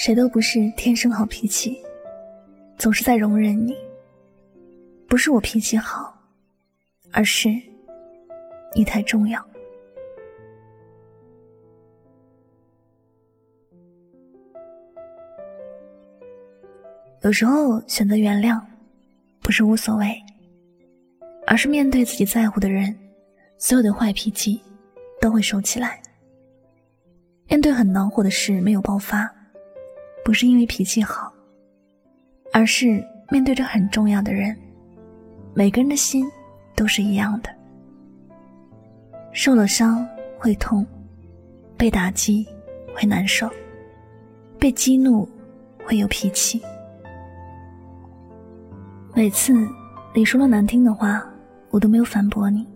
谁都不是天生好脾气，总是在容忍你。不是我脾气好，而是你太重要。有时候选择原谅，不是无所谓，而是面对自己在乎的人，所有的坏脾气都会收起来。面对很恼火的事没有爆发。不是因为脾气好，而是面对着很重要的人，每个人的心都是一样的。受了伤会痛，被打击会难受，被激怒会有脾气。每次你说了难听的话，我都没有反驳你，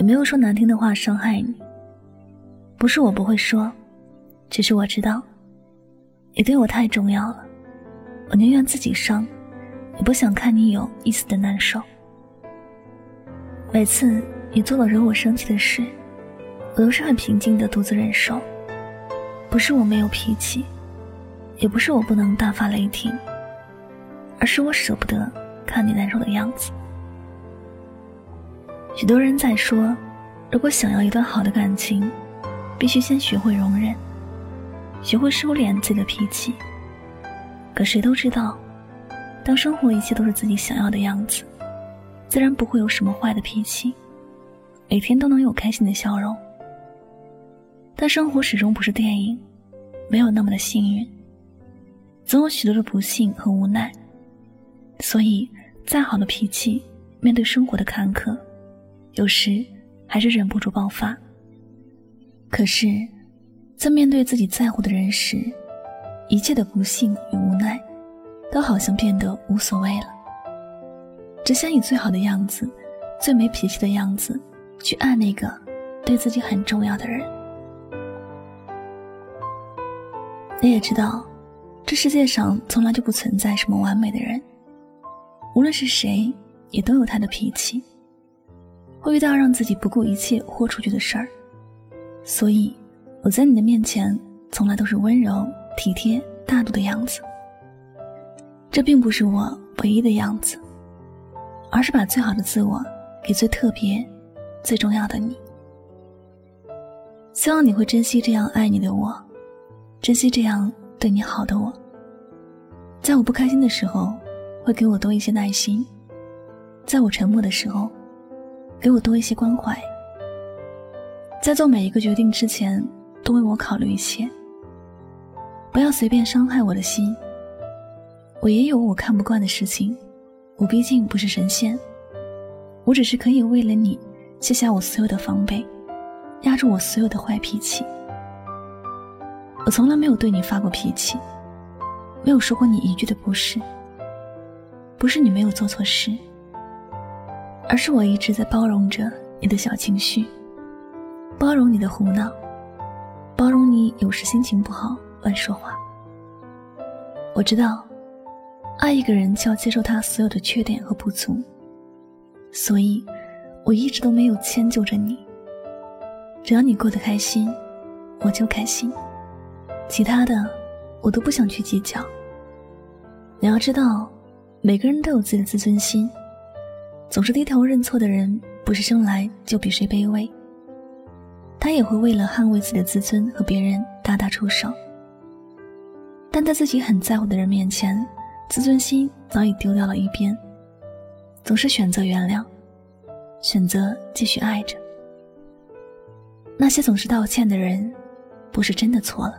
也没有说难听的话伤害你。不是我不会说，只是我知道。你对我太重要了，我宁愿自己伤，也不想看你有一丝的难受。每次你做了惹我生气的事，我都是很平静的独自忍受。不是我没有脾气，也不是我不能大发雷霆，而是我舍不得看你难受的样子。许多人在说，如果想要一段好的感情，必须先学会容忍。学会收敛自己的脾气。可谁都知道，当生活一切都是自己想要的样子，自然不会有什么坏的脾气，每天都能有开心的笑容。但生活始终不是电影，没有那么的幸运，总有许多的不幸和无奈。所以，再好的脾气，面对生活的坎坷，有时还是忍不住爆发。可是。在面对自己在乎的人时，一切的不幸与无奈，都好像变得无所谓了。只想以最好的样子、最没脾气的样子，去爱那个对自己很重要的人。你也知道，这世界上从来就不存在什么完美的人，无论是谁，也都有他的脾气，会遇到让自己不顾一切豁出去的事儿，所以。我在你的面前，从来都是温柔、体贴、大度的样子。这并不是我唯一的样子，而是把最好的自我给最特别、最重要的你。希望你会珍惜这样爱你的我，珍惜这样对你好的我。在我不开心的时候，会给我多一些耐心；在我沉默的时候，给我多一些关怀。在做每一个决定之前。多为我考虑一些，不要随便伤害我的心。我也有我看不惯的事情，我毕竟不是神仙，我只是可以为了你卸下我所有的防备，压住我所有的坏脾气。我从来没有对你发过脾气，没有说过你一句的不是。不是你没有做错事，而是我一直在包容着你的小情绪，包容你的胡闹。包容你有时心情不好乱说话。我知道，爱一个人就要接受他所有的缺点和不足，所以我一直都没有迁就着你。只要你过得开心，我就开心，其他的我都不想去计较。你要知道，每个人都有自己的自尊心，总是低头认错的人，不是生来就比谁卑微。他也会为了捍卫自己的自尊和别人大打出手，但在自己很在乎的人面前，自尊心早已丢掉了一边，总是选择原谅，选择继续爱着。那些总是道歉的人，不是真的错了，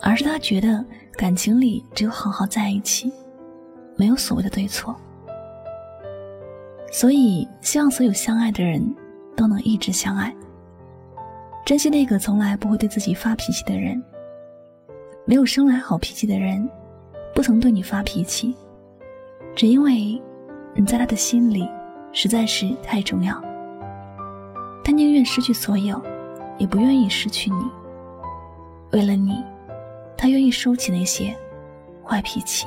而是他觉得感情里只有好好在一起，没有所谓的对错。所以，希望所有相爱的人都能一直相爱。珍惜那个从来不会对自己发脾气的人。没有生来好脾气的人，不曾对你发脾气，只因为你在他的心里实在是太重要。他宁愿失去所有，也不愿意失去你。为了你，他愿意收起那些坏脾气。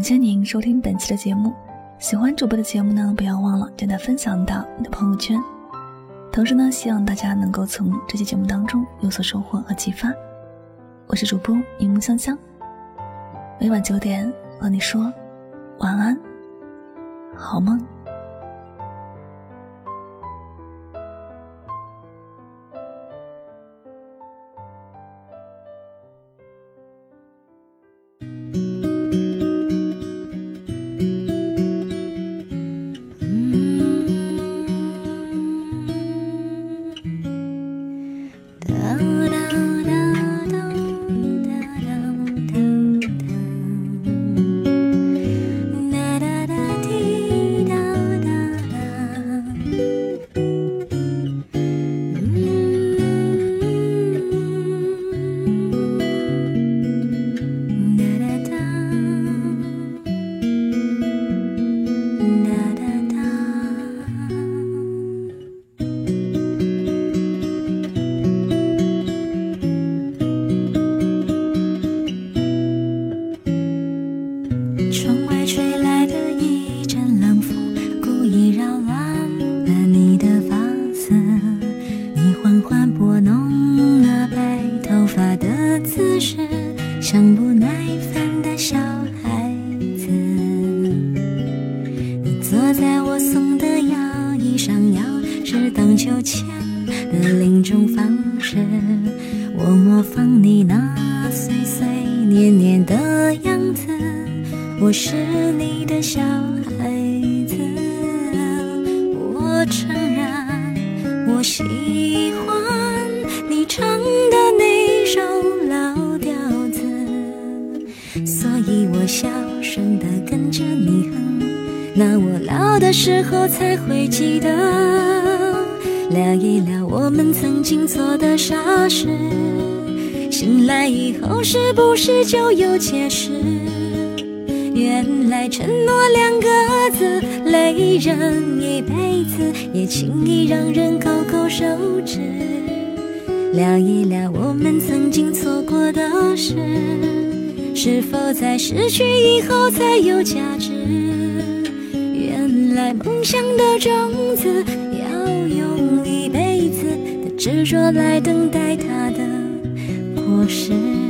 感谢您收听本期的节目，喜欢主播的节目呢，不要忘了将它分享到你的朋友圈。同时呢，希望大家能够从这期节目当中有所收获和启发。我是主播一木香香，每晚九点和你说晚安，好梦。子。我是你的小孩子，我承认我喜欢你唱的那首老调子，所以我小声的跟着你哼。那我老的时候才会记得。聊一聊我们曾经做的傻事，醒来以后是不是就有解释？原来承诺两个字累人一辈子，也轻易让人勾勾手指。聊一聊我们曾经错过的事，是否在失去以后才有价值？原来梦想的种子要用一辈子的。执着来等待它我是